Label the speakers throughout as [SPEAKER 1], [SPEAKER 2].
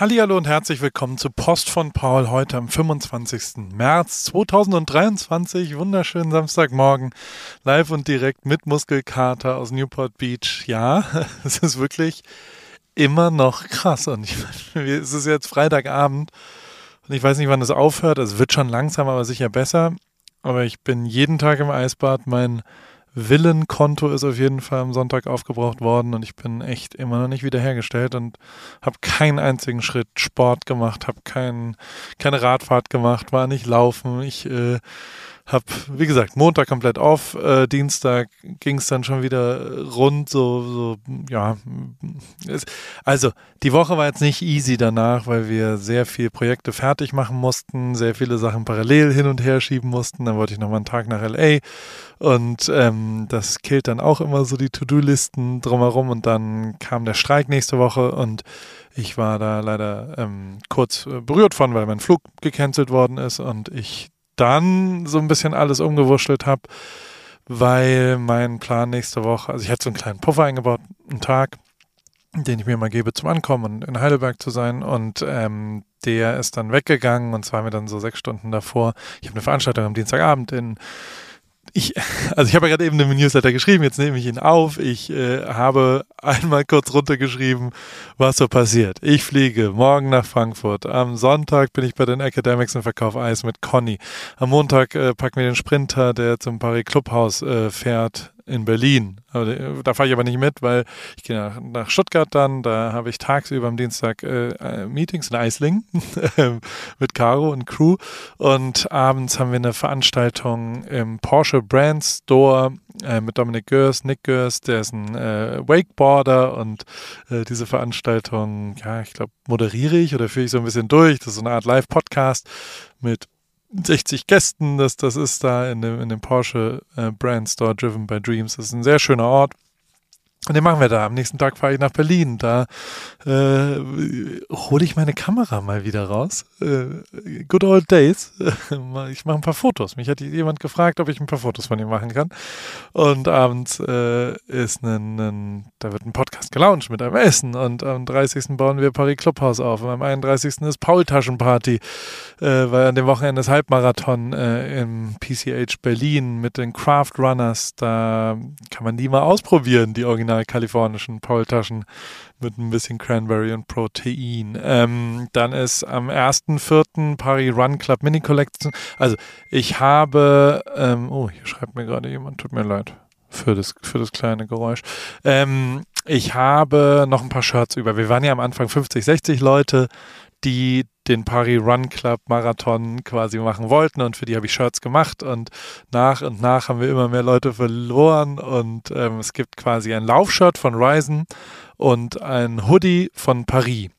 [SPEAKER 1] Hallihallo und herzlich willkommen zu Post von Paul heute am 25. März 2023. Wunderschönen Samstagmorgen. Live und direkt mit Muskelkater aus Newport Beach. Ja, es ist wirklich immer noch krass. Und ich, es ist jetzt Freitagabend und ich weiß nicht, wann es aufhört. Es wird schon langsam, aber sicher besser. Aber ich bin jeden Tag im Eisbad. Mein Willenkonto ist auf jeden Fall am Sonntag aufgebraucht worden und ich bin echt immer noch nicht wiederhergestellt und habe keinen einzigen Schritt Sport gemacht, habe kein, keine Radfahrt gemacht, war nicht laufen. Ich äh, hab, wie gesagt, Montag komplett auf, äh, Dienstag ging es dann schon wieder rund, so, so ja. Es, also, die Woche war jetzt nicht easy danach, weil wir sehr viele Projekte fertig machen mussten, sehr viele Sachen parallel hin und her schieben mussten. Dann wollte ich nochmal einen Tag nach LA und ähm, das killt dann auch immer so die To-Do-Listen drumherum und dann kam der Streik nächste Woche und ich war da leider ähm, kurz äh, berührt von, weil mein Flug gecancelt worden ist und ich dann so ein bisschen alles umgewurschtelt habe, weil mein Plan nächste Woche, also ich hatte so einen kleinen Puffer eingebaut, einen Tag, den ich mir mal gebe zum Ankommen und in Heidelberg zu sein und ähm, der ist dann weggegangen und zwar mir dann so sechs Stunden davor. Ich habe eine Veranstaltung am Dienstagabend in ich, also ich habe ja gerade eben im Newsletter geschrieben, jetzt nehme ich ihn auf. Ich äh, habe einmal kurz runtergeschrieben, was so passiert. Ich fliege morgen nach Frankfurt. Am Sonntag bin ich bei den Academics und verkaufe Eis mit Conny. Am Montag äh, packen wir den Sprinter, der zum Paris Clubhaus äh, fährt, in Berlin. Äh, da fahre ich aber nicht mit, weil ich gehe nach, nach Stuttgart dann. Da habe ich tagsüber am Dienstag äh, äh Meetings in Eislingen mit Caro und Crew. Und abends haben wir eine Veranstaltung im Porsche Brand Store äh, mit Dominik Görs, Nick Görs, der ist ein äh, Wakeboarder und äh, diese Veranstaltung, ja, ich glaube, moderiere ich oder führe ich so ein bisschen durch. Das ist so eine Art Live-Podcast mit 60 Gästen. Das, das ist da in dem, in dem Porsche äh, Brand Store Driven by Dreams. Das ist ein sehr schöner Ort. Und den machen wir da. Am nächsten Tag fahre ich nach Berlin. Da äh, hole ich meine Kamera mal wieder raus. Äh, good old days. ich mache ein paar Fotos. Mich hat jemand gefragt, ob ich ein paar Fotos von ihm machen kann. Und abends äh, ist ein, ein, da wird ein Podcast gelauncht mit einem Essen. Und am 30. bauen wir Paris Clubhaus auf. Und am 31. ist Paul Taschenparty, äh, weil an dem Wochenende ist Halbmarathon äh, im PCH Berlin mit den Craft Runners. Da kann man die mal ausprobieren, die Original original kalifornischen Paultaschen mit ein bisschen Cranberry und Protein. Ähm, dann ist am 1.4. Paris Run Club Mini Collection. Also ich habe, ähm, oh, hier schreibt mir gerade jemand, tut mir leid für das, für das kleine Geräusch. Ähm, ich habe noch ein paar Shirts über. Wir waren ja am Anfang 50, 60 Leute, die den Paris Run Club Marathon quasi machen wollten und für die habe ich Shirts gemacht und nach und nach haben wir immer mehr Leute verloren und ähm, es gibt quasi ein Laufshirt von Ryzen und ein Hoodie von Paris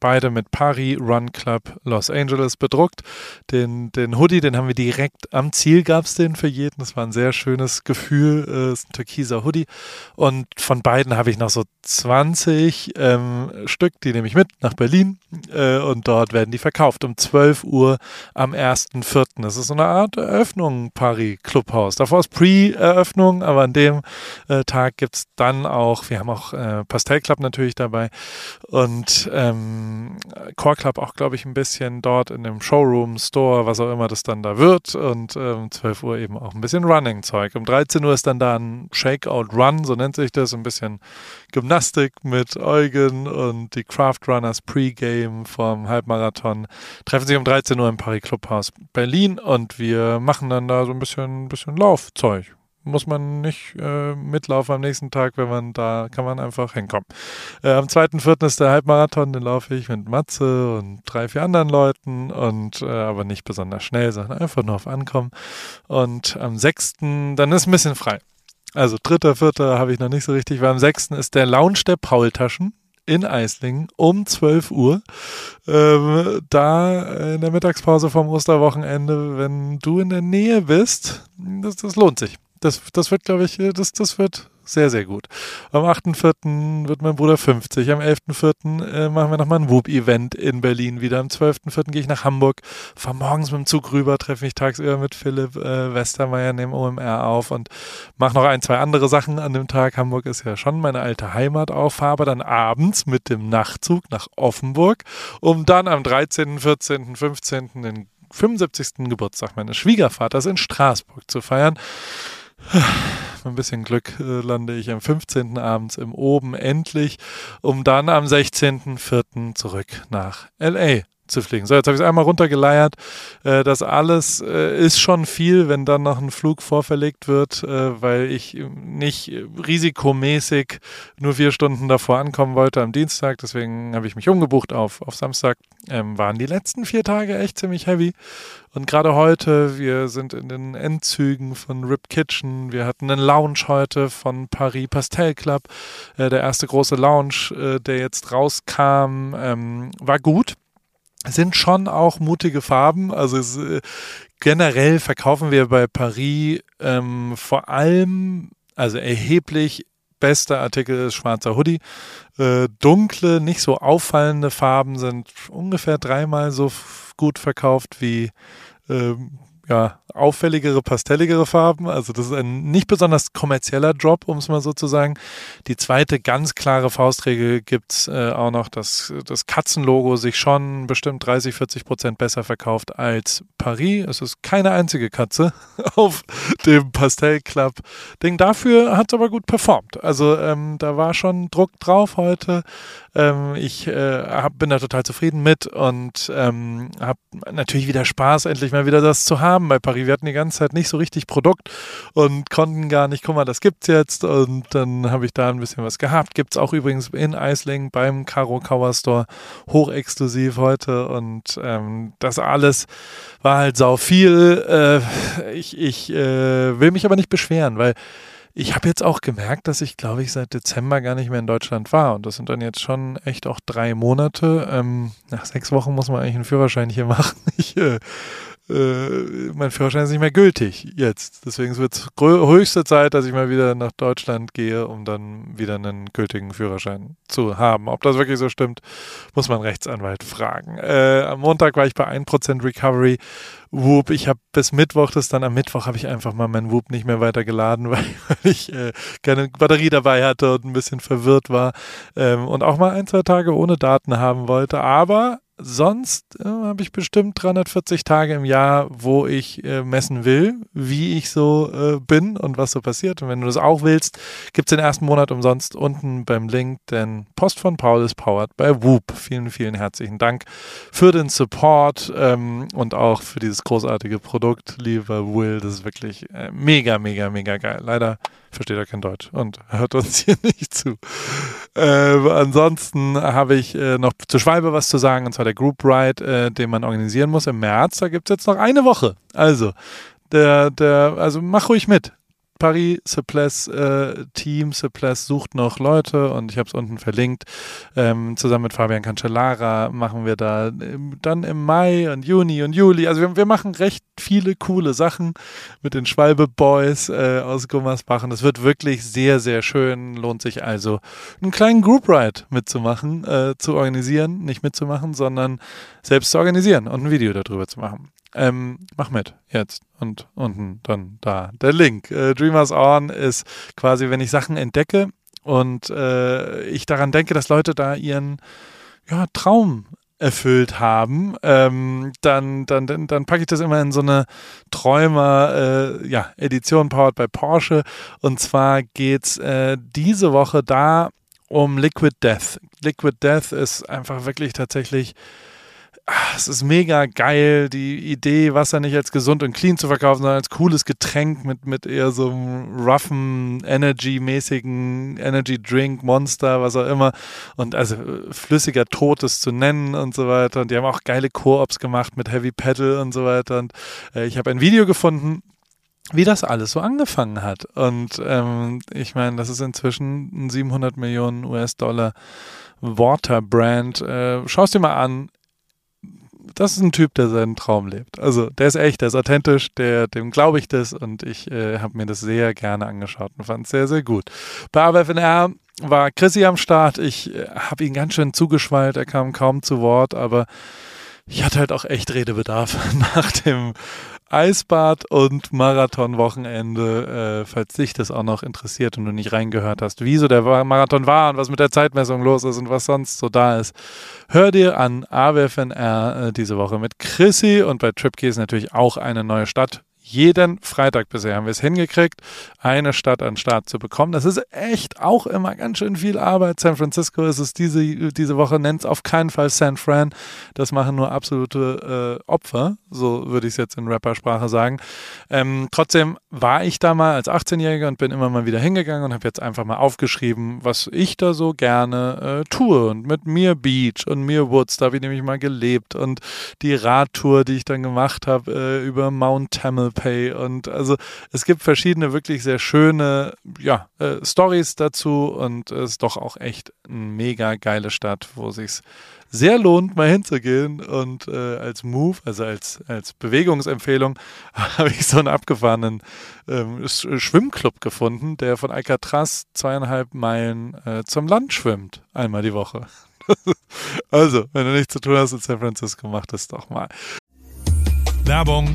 [SPEAKER 1] beide mit Paris Run Club Los Angeles bedruckt. Den, den Hoodie, den haben wir direkt am Ziel, gab es den für jeden. Das war ein sehr schönes Gefühl. Äh, ist ein türkiser Hoodie. Und von beiden habe ich noch so 20 ähm, Stück, die nehme ich mit nach Berlin äh, und dort werden die verkauft um 12 Uhr am 1.4. Das ist so eine Art Eröffnung Paris Clubhaus. Davor ist Pre-Eröffnung, aber an dem äh, Tag gibt es dann auch, wir haben auch äh, Pastell Club natürlich dabei und ähm, Core Club auch, glaube ich, ein bisschen dort in dem Showroom, Store, was auch immer das dann da wird. Und um ähm, 12 Uhr eben auch ein bisschen Running-Zeug. Um 13 Uhr ist dann da ein Shakeout Run, so nennt sich das, ein bisschen Gymnastik mit Eugen und die Craft Runners Pre-Game vom Halbmarathon. Treffen sich um 13 Uhr im Paris Clubhaus Berlin und wir machen dann da so ein bisschen, bisschen Laufzeug muss man nicht äh, mitlaufen am nächsten Tag, wenn man da kann man einfach hinkommen. Äh, am 2.4. ist der Halbmarathon, den laufe ich mit Matze und drei, vier anderen Leuten und äh, aber nicht besonders schnell, sondern einfach nur auf Ankommen. Und am 6. dann ist ein bisschen frei. Also dritter, vierter habe ich noch nicht so richtig, weil am 6. ist der Lounge der Paultaschen in Eislingen um 12 Uhr. Ähm, da in der Mittagspause vom Osterwochenende, wenn du in der Nähe bist, das, das lohnt sich das, das wird, glaube ich, das, das wird Sehr, sehr gut. Am 8.4. wird mein Bruder 50. Am 11.4. Äh, machen wir nochmal ein Whoop-Event in Berlin wieder. Am 12.4. gehe ich nach Hamburg, fahre morgens mit dem Zug rüber, treffe mich tagsüber mit Philipp äh, Westermeier, nehme OMR auf und mache noch ein, zwei andere Sachen an dem Tag. Hamburg ist ja schon meine alte Heimat auch. Fahre dann abends mit dem Nachtzug nach Offenburg, um dann am 13., 14., 15. den 75. Geburtstag meines Schwiegervaters in Straßburg zu feiern. Mit ein bisschen Glück äh, lande ich am 15. abends im Oben endlich, um dann am 16.04. zurück nach LA zu fliegen. So, jetzt habe ich es einmal runtergeleiert. Äh, das alles äh, ist schon viel, wenn dann noch ein Flug vorverlegt wird, äh, weil ich nicht risikomäßig nur vier Stunden davor ankommen wollte am Dienstag. Deswegen habe ich mich umgebucht auf, auf Samstag. Ähm, waren die letzten vier Tage echt ziemlich heavy. Und gerade heute, wir sind in den Endzügen von Rip Kitchen. Wir hatten einen Lounge heute von Paris Pastel Club. Der erste große Lounge, der jetzt rauskam, ähm, war gut sind schon auch mutige Farben. Also es, äh, generell verkaufen wir bei Paris ähm, vor allem, also erheblich bester Artikel ist schwarzer Hoodie. Äh, dunkle, nicht so auffallende Farben sind ungefähr dreimal so gut verkauft wie ähm, ja, auffälligere, pastelligere Farben. Also das ist ein nicht besonders kommerzieller Job, um es mal so zu sagen. Die zweite ganz klare Faustregel gibt's äh, auch noch, dass das Katzenlogo sich schon bestimmt 30, 40 Prozent besser verkauft als Paris. Es ist keine einzige Katze auf dem Pastell-Club-Ding. Dafür hat es aber gut performt. Also ähm, da war schon Druck drauf heute. Ähm, ich äh, hab, bin da total zufrieden mit und ähm, habe natürlich wieder Spaß, endlich mal wieder das zu haben bei Paris. Wir hatten die ganze Zeit nicht so richtig Produkt und konnten gar nicht, guck mal, das gibt's jetzt und dann habe ich da ein bisschen was gehabt. Gibt's auch übrigens in Eisling beim Caro Kauer Store hochexklusiv heute und ähm, das alles war halt sau viel. Äh, ich ich äh, will mich aber nicht beschweren, weil ich habe jetzt auch gemerkt, dass ich, glaube ich, seit Dezember gar nicht mehr in Deutschland war. Und das sind dann jetzt schon echt auch drei Monate. Ähm, nach sechs Wochen muss man eigentlich einen Führerschein hier machen. Ich äh, äh, mein Führerschein ist nicht mehr gültig jetzt. Deswegen wird es höchste Zeit, dass ich mal wieder nach Deutschland gehe, um dann wieder einen gültigen Führerschein zu haben. Ob das wirklich so stimmt, muss man Rechtsanwalt fragen. Äh, am Montag war ich bei 1% Recovery. Whoop, ich habe bis Mittwoch das dann am Mittwoch habe ich einfach mal mein Whoop nicht mehr weitergeladen, weil, weil ich äh, keine Batterie dabei hatte und ein bisschen verwirrt war ähm, und auch mal ein, zwei Tage ohne Daten haben wollte. Aber sonst äh, habe ich bestimmt 340 Tage im Jahr, wo ich äh, messen will, wie ich so äh, bin und was so passiert. Und wenn du das auch willst, gibt es den ersten Monat umsonst unten beim Link, denn Post von Paul ist powered bei Whoop. Vielen, vielen herzlichen Dank für den Support ähm, und auch für dieses großartige Produkt, lieber Will. Das ist wirklich äh, mega, mega, mega geil. Leider versteht er kein Deutsch und hört uns hier nicht zu. Äh, ansonsten habe ich äh, noch zur Schwalbe was zu sagen, und zwar der Group Ride, äh, den man organisieren muss im März. Da gibt es jetzt noch eine Woche. Also, der, der, also mach ruhig mit. Paris Suples äh, Team Suples sucht noch Leute und ich habe es unten verlinkt. Ähm, zusammen mit Fabian Cancellara machen wir da im, dann im Mai und Juni und Juli. Also wir, wir machen recht viele coole Sachen mit den Schwalbe Boys äh, aus Gummersbach und es wird wirklich sehr, sehr schön. Lohnt sich also einen kleinen Group Ride mitzumachen, äh, zu organisieren, nicht mitzumachen, sondern selbst zu organisieren und ein Video darüber zu machen. Ähm, mach mit jetzt und unten dann da der Link. Äh, Dreamers On ist quasi, wenn ich Sachen entdecke und äh, ich daran denke, dass Leute da ihren ja, Traum erfüllt haben, ähm, dann, dann, dann, dann packe ich das immer in so eine Träumer äh, ja, Edition powered by Porsche. Und zwar geht's äh, diese Woche da um Liquid Death. Liquid Death ist einfach wirklich tatsächlich ach, es ist mega geil, die Idee, Wasser nicht als gesund und clean zu verkaufen, sondern als cooles Getränk mit, mit eher so einem roughen, energy-mäßigen Energy Drink, Monster, was auch immer. Und also flüssiger Totes zu nennen und so weiter. Und die haben auch geile Koops gemacht mit Heavy Pedal und so weiter. Und äh, ich habe ein Video gefunden, wie das alles so angefangen hat. Und ähm, ich meine, das ist inzwischen ein 700 Millionen US-Dollar Water-Brand. Äh, Schau es dir mal an das ist ein Typ, der seinen Traum lebt. Also der ist echt, der ist authentisch, der, dem glaube ich das und ich äh, habe mir das sehr gerne angeschaut und fand es sehr, sehr gut. Bei AWFNR war Chrissy am Start. Ich äh, habe ihn ganz schön zugeschwallt, er kam kaum zu Wort, aber ich hatte halt auch echt Redebedarf nach dem Eisbad und Marathonwochenende, äh, falls dich das auch noch interessiert und du nicht reingehört hast, wieso der Marathon war und was mit der Zeitmessung los ist und was sonst so da ist. Hör dir an AWFNR äh, diese Woche mit Chrissy und bei TripKeys natürlich auch eine neue Stadt jeden Freitag bisher haben wir es hingekriegt, eine Stadt an Start zu bekommen. Das ist echt auch immer ganz schön viel Arbeit. San Francisco ist es diese, diese Woche, nennt es auf keinen Fall San Fran. Das machen nur absolute äh, Opfer, so würde ich es jetzt in Rappersprache sagen. Ähm, trotzdem war ich da mal als 18-Jähriger und bin immer mal wieder hingegangen und habe jetzt einfach mal aufgeschrieben, was ich da so gerne äh, tue. Und mit mir Beach und mir Woods, da habe ich nämlich mal gelebt. Und die Radtour, die ich dann gemacht habe äh, über Mount Tamil Pay und also es gibt verschiedene wirklich sehr schöne ja, äh, Stories dazu und es ist doch auch echt eine mega geile Stadt, wo sich sehr lohnt, mal hinzugehen und äh, als Move, also als, als Bewegungsempfehlung, habe ich so einen abgefahrenen ähm, Schwimmclub gefunden, der von Alcatraz zweieinhalb Meilen äh, zum Land schwimmt, einmal die Woche. also, wenn du nichts zu tun hast in San Francisco, mach das doch mal. Werbung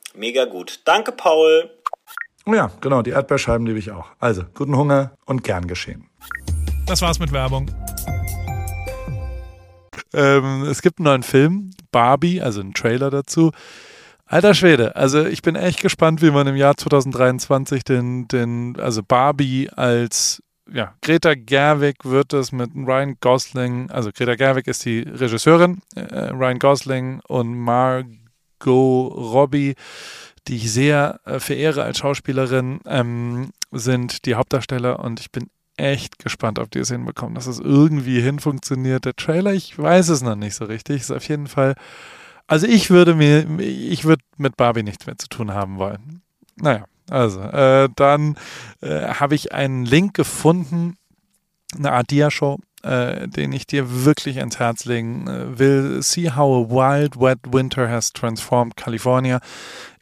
[SPEAKER 2] Mega gut. Danke, Paul.
[SPEAKER 3] Oh ja, genau, die Erdbeerscheiben liebe ich auch. Also, guten Hunger und gern geschehen.
[SPEAKER 1] Das war's mit Werbung. Ähm, es gibt einen neuen Film, Barbie, also einen Trailer dazu. Alter Schwede, also ich bin echt gespannt, wie man im Jahr 2023 den, den also Barbie als ja, Greta Gerwig wird es mit Ryan Gosling, also Greta Gerwig ist die Regisseurin, äh, Ryan Gosling und Margot Robbie, die ich sehr äh, verehre als Schauspielerin, ähm, sind die Hauptdarsteller und ich bin echt gespannt, ob die es hinbekommen, dass es irgendwie hinfunktioniert. Der Trailer, ich weiß es noch nicht so richtig, ist auf jeden Fall, also ich würde mir, ich würde mit Barbie nichts mehr zu tun haben wollen. Naja, also, äh, dann äh, habe ich einen Link gefunden, eine Art Dia-Show, äh, den ich dir wirklich ans Herz legen äh, will. See how a wild, wet winter has transformed California.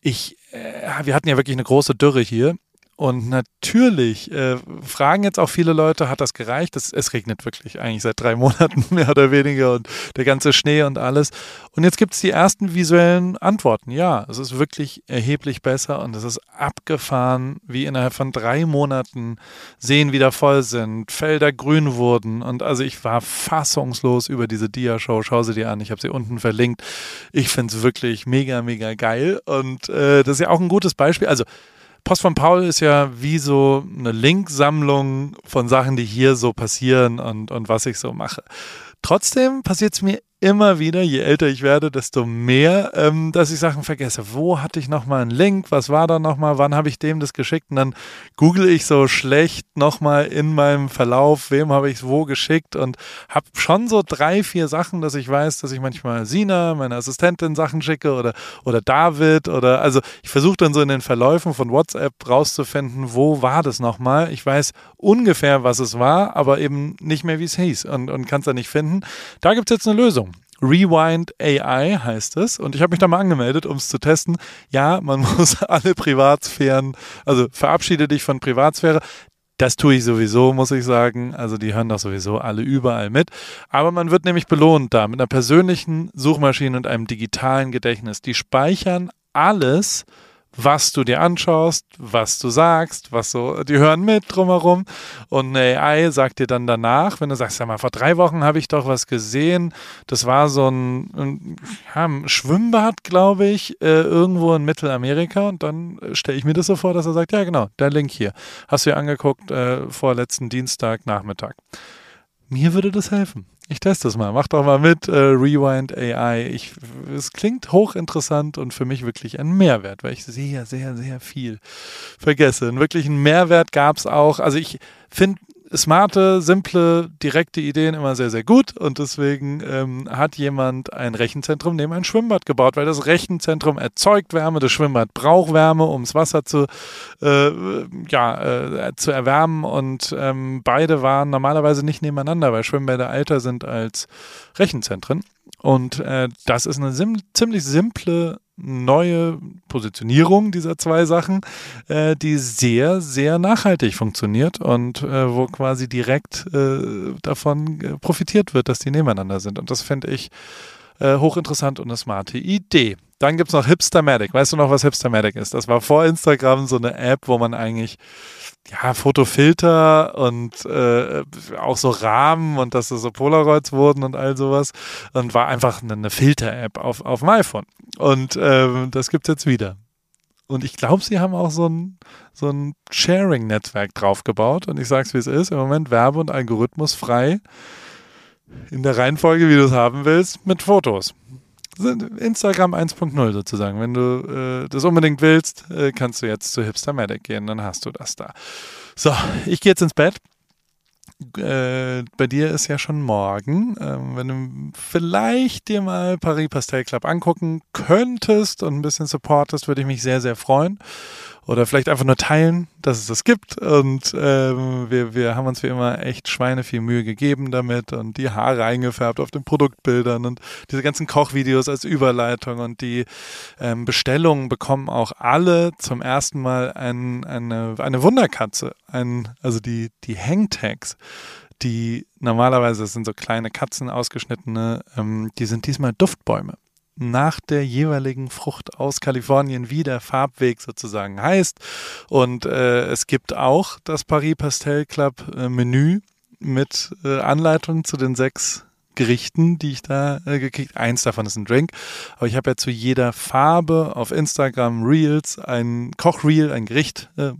[SPEAKER 1] Ich, äh, wir hatten ja wirklich eine große Dürre hier und natürlich äh, fragen jetzt auch viele Leute, hat das gereicht? Das, es regnet wirklich eigentlich seit drei Monaten mehr oder weniger und der ganze Schnee und alles. Und jetzt gibt es die ersten visuellen Antworten. Ja, es ist wirklich erheblich besser und es ist abgefahren, wie innerhalb von drei Monaten Seen wieder voll sind, Felder grün wurden. Und also ich war fassungslos über diese Dia-Show. Schau sie dir an, ich habe sie unten verlinkt. Ich finde es wirklich mega, mega geil. Und äh, das ist ja auch ein gutes Beispiel. Also Post von Paul ist ja wie so eine Linksammlung von Sachen, die hier so passieren und, und was ich so mache. Trotzdem passiert es mir immer wieder, je älter ich werde, desto mehr, ähm, dass ich Sachen vergesse. Wo hatte ich nochmal einen Link? Was war da nochmal? Wann habe ich dem das geschickt? Und dann google ich so schlecht nochmal in meinem Verlauf, wem habe ich es wo geschickt und habe schon so drei, vier Sachen, dass ich weiß, dass ich manchmal Sina, meine Assistentin, Sachen schicke oder, oder David oder also ich versuche dann so in den Verläufen von WhatsApp rauszufinden, wo war das nochmal. Ich weiß ungefähr, was es war, aber eben nicht mehr, wie es hieß und, und kann es da nicht finden. Da gibt es jetzt eine Lösung. Rewind AI heißt es. Und ich habe mich da mal angemeldet, um es zu testen. Ja, man muss alle Privatsphären, also verabschiede dich von Privatsphäre. Das tue ich sowieso, muss ich sagen. Also die hören doch sowieso alle überall mit. Aber man wird nämlich belohnt da mit einer persönlichen Suchmaschine und einem digitalen Gedächtnis. Die speichern alles, was du dir anschaust, was du sagst, was so, die hören mit drumherum und eine AI sagt dir dann danach, wenn du sagst, ja mal, vor drei Wochen habe ich doch was gesehen, das war so ein, ein, ja, ein Schwimmbad, glaube ich, äh, irgendwo in Mittelamerika und dann äh, stelle ich mir das so vor, dass er sagt, ja genau, der Link hier, hast du dir angeguckt äh, vor letzten Dienstag Nachmittag. Mir würde das helfen. Ich teste es mal. Mach doch mal mit äh, Rewind AI. Ich, es klingt hochinteressant und für mich wirklich ein Mehrwert, weil ich sehr, sehr, sehr viel vergesse. Einen wirklichen Mehrwert gab es auch. Also ich finde smarte, simple, direkte Ideen immer sehr, sehr gut. Und deswegen ähm, hat jemand ein Rechenzentrum neben ein Schwimmbad gebaut, weil das Rechenzentrum erzeugt Wärme, das Schwimmbad braucht Wärme, um das Wasser zu, äh, ja, äh, zu erwärmen. Und ähm, beide waren normalerweise nicht nebeneinander, weil Schwimmbäder älter sind als Rechenzentren. Und äh, das ist eine sim ziemlich simple neue Positionierung dieser zwei Sachen, äh, die sehr, sehr nachhaltig funktioniert und äh, wo quasi direkt äh, davon äh, profitiert wird, dass die nebeneinander sind. Und das finde ich äh, hochinteressant und eine smarte Idee. Dann gibt es noch Hipstermatic. Weißt du noch, was Hipstermatic ist? Das war vor Instagram so eine App, wo man eigentlich ja, Fotofilter und äh, auch so Rahmen und dass das so Polaroids wurden und all sowas. Und war einfach eine, eine Filter-App auf, auf dem iPhone. Und ähm, das gibt es jetzt wieder. Und ich glaube, sie haben auch so ein, so ein Sharing-Netzwerk draufgebaut. Und ich sage es, wie es ist. Im Moment Werbe- und Algorithmus frei in der Reihenfolge, wie du es haben willst, mit Fotos. Instagram 1.0 sozusagen. Wenn du äh, das unbedingt willst, äh, kannst du jetzt zu Hipstermatic gehen, dann hast du das da. So, ich gehe jetzt ins Bett. Äh, bei dir ist ja schon morgen. Ähm, wenn du vielleicht dir mal Paris Pastel Club angucken könntest und ein bisschen supportest, würde ich mich sehr, sehr freuen oder vielleicht einfach nur teilen, dass es das gibt. Und ähm, wir, wir haben uns wie immer echt Schweine viel Mühe gegeben damit und die Haare eingefärbt auf den Produktbildern und diese ganzen Kochvideos als Überleitung und die ähm, Bestellungen bekommen auch alle zum ersten Mal ein, eine, eine Wunderkatze, ein, also die, die Hangtags die normalerweise sind so kleine Katzen ausgeschnittene, ähm, die sind diesmal Duftbäume nach der jeweiligen Frucht aus Kalifornien, wie der Farbweg sozusagen heißt. Und äh, es gibt auch das Paris Pastel Club äh, Menü mit äh, Anleitungen zu den sechs Gerichten, die ich da äh, gekriegt. Eins davon ist ein Drink. Aber ich habe ja zu jeder Farbe auf Instagram Reels ein Kochreel, ein Gericht äh,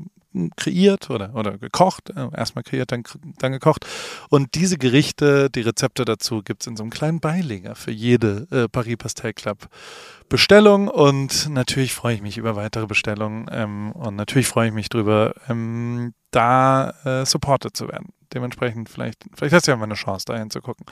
[SPEAKER 1] kreiert oder, oder gekocht. Äh, erstmal kreiert, dann, dann gekocht. Und diese Gerichte, die Rezepte dazu gibt es in so einem kleinen Beileger für jede äh, Paris Pastel Club Bestellung. Und natürlich freue ich mich über weitere Bestellungen. Ähm, und natürlich freue ich mich drüber, ähm, da äh, supported zu werden dementsprechend vielleicht, vielleicht hast du ja mal eine Chance, da hinzugucken.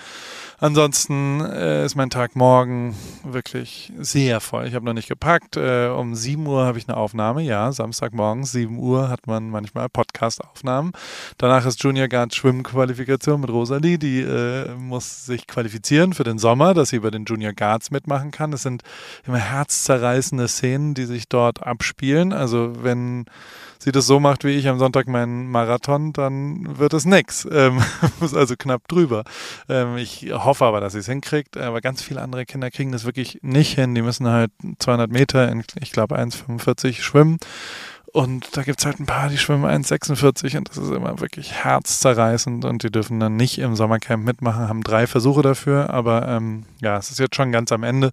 [SPEAKER 1] Ansonsten äh, ist mein Tag morgen wirklich sehr voll. Ich habe noch nicht gepackt. Äh, um 7 Uhr habe ich eine Aufnahme. Ja, Samstagmorgen, 7 Uhr hat man manchmal Podcast. Podcast-Aufnahmen. Danach ist Junior Guard Schwimmqualifikation mit Rosalie. Die äh, muss sich qualifizieren für den Sommer, dass sie bei den Junior Guards mitmachen kann. Es sind immer herzzerreißende Szenen, die sich dort abspielen. Also wenn sie das so macht wie ich am Sonntag meinen Marathon, dann wird es nix. Ähm, muss also knapp drüber. Ähm, ich hoffe aber, dass sie es hinkriegt. Aber ganz viele andere Kinder kriegen das wirklich nicht hin. Die müssen halt 200 Meter in, ich glaube, 1,45 schwimmen. Und da gibt es halt ein paar, die schwimmen 1,46 und das ist immer wirklich herzzerreißend und die dürfen dann nicht im Sommercamp mitmachen, haben drei Versuche dafür, aber ähm, ja, es ist jetzt schon ganz am Ende.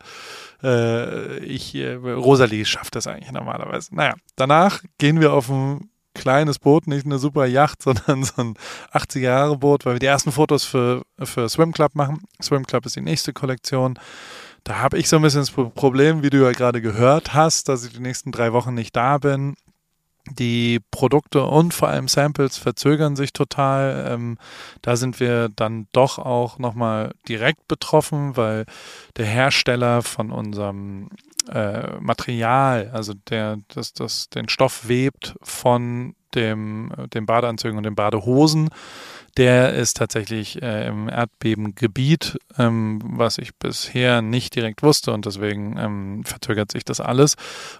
[SPEAKER 1] Äh, ich, äh, Rosalie schafft das eigentlich normalerweise. Naja, danach gehen wir auf ein kleines Boot, nicht eine super Yacht, sondern so ein 80er-Jahre-Boot, weil wir die ersten Fotos für, für Swim Club machen. Swim Club ist die nächste Kollektion. Da habe ich so ein bisschen das Problem, wie du ja gerade gehört hast, dass ich die nächsten drei Wochen nicht da bin. Die Produkte und vor allem Samples verzögern sich total. Ähm, da sind wir dann doch auch nochmal direkt betroffen, weil der Hersteller von unserem äh, Material, also der das, das den Stoff webt von dem, dem Badeanzügen und den Badehosen, der ist tatsächlich äh, im Erdbebengebiet, ähm, was ich bisher nicht direkt wusste und deswegen ähm, verzögert sich das alles.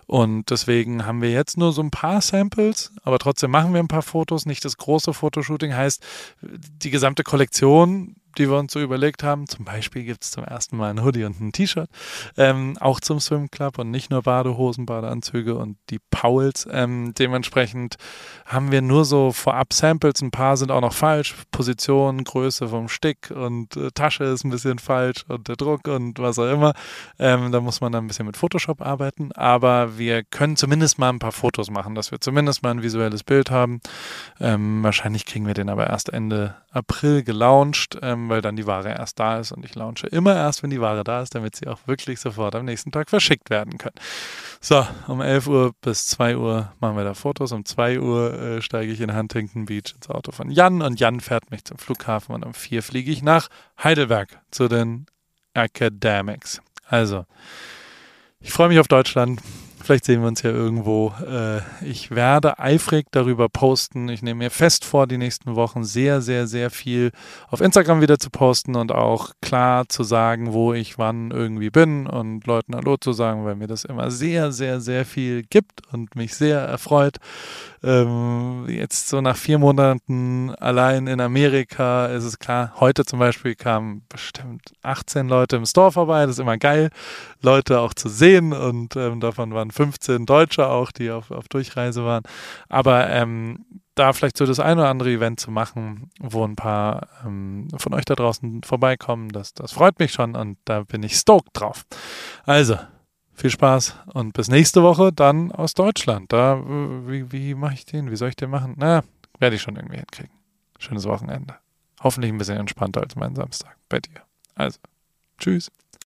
[SPEAKER 1] Und deswegen haben wir jetzt nur so ein paar Samples, aber trotzdem machen wir ein paar Fotos. Nicht das große Fotoshooting heißt, die gesamte Kollektion die wir uns so überlegt haben. Zum Beispiel gibt es zum ersten Mal ein Hoodie und ein T-Shirt, ähm, auch zum Swim Club und nicht nur Badehosen, Badeanzüge und die Pauls. Ähm, dementsprechend haben wir nur so vorab Samples, ein paar sind auch noch falsch, Position, Größe vom Stick und äh, Tasche ist ein bisschen falsch und der Druck und was auch immer. Ähm, da muss man dann ein bisschen mit Photoshop arbeiten, aber wir können zumindest mal ein paar Fotos machen, dass wir zumindest mal ein visuelles Bild haben. Ähm, wahrscheinlich kriegen wir den aber erst Ende April gelauncht. Ähm, weil dann die Ware erst da ist und ich launche immer erst, wenn die Ware da ist, damit sie auch wirklich sofort am nächsten Tag verschickt werden können. So, um 11 Uhr bis 2 Uhr machen wir da Fotos. Um 2 Uhr äh, steige ich in Huntington Beach ins Auto von Jan und Jan fährt mich zum Flughafen und um 4 fliege ich nach Heidelberg zu den Academics. Also, ich freue mich auf Deutschland. Vielleicht sehen wir uns ja irgendwo. Äh, ich werde eifrig darüber posten. Ich nehme mir fest vor, die nächsten Wochen sehr, sehr, sehr viel auf Instagram wieder zu posten und auch klar zu sagen, wo ich wann irgendwie bin und Leuten Hallo zu sagen, weil mir das immer sehr, sehr, sehr viel gibt und mich sehr erfreut. Ähm, jetzt so nach vier Monaten allein in Amerika ist es klar, heute zum Beispiel kamen bestimmt 18 Leute im Store vorbei. Das ist immer geil, Leute auch zu sehen und ähm, davon waren 15 Deutsche auch, die auf, auf Durchreise waren. Aber ähm, da vielleicht so das eine oder andere Event zu machen, wo ein paar ähm, von euch da draußen vorbeikommen, das, das freut mich schon und da bin ich stoked drauf. Also, viel Spaß und bis nächste Woche dann aus Deutschland. Da, wie, wie mache ich den? Wie soll ich den machen? Na, werde ich schon irgendwie hinkriegen. Schönes Wochenende. Hoffentlich ein bisschen entspannter als mein Samstag bei dir. Also, tschüss.